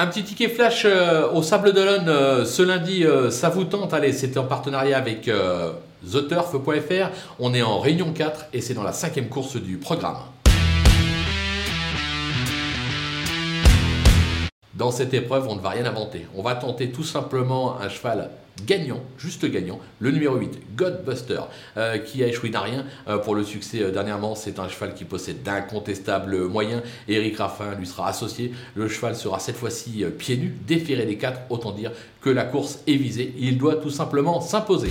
Un petit ticket flash euh, au Sable d'Olonne euh, ce lundi, euh, ça vous tente? Allez, c'était en partenariat avec TheTurf.fr. On est en réunion 4 et c'est dans la cinquième course du programme. Dans cette épreuve, on ne va rien inventer. On va tenter tout simplement un cheval gagnant, juste gagnant, le numéro 8, Godbuster, euh, qui a échoué d'un rien euh, pour le succès euh, dernièrement. C'est un cheval qui possède d'incontestables moyens. Eric Raffin lui sera associé. Le cheval sera cette fois-ci pieds nus, déféré des quatre. Autant dire que la course est visée. Il doit tout simplement s'imposer.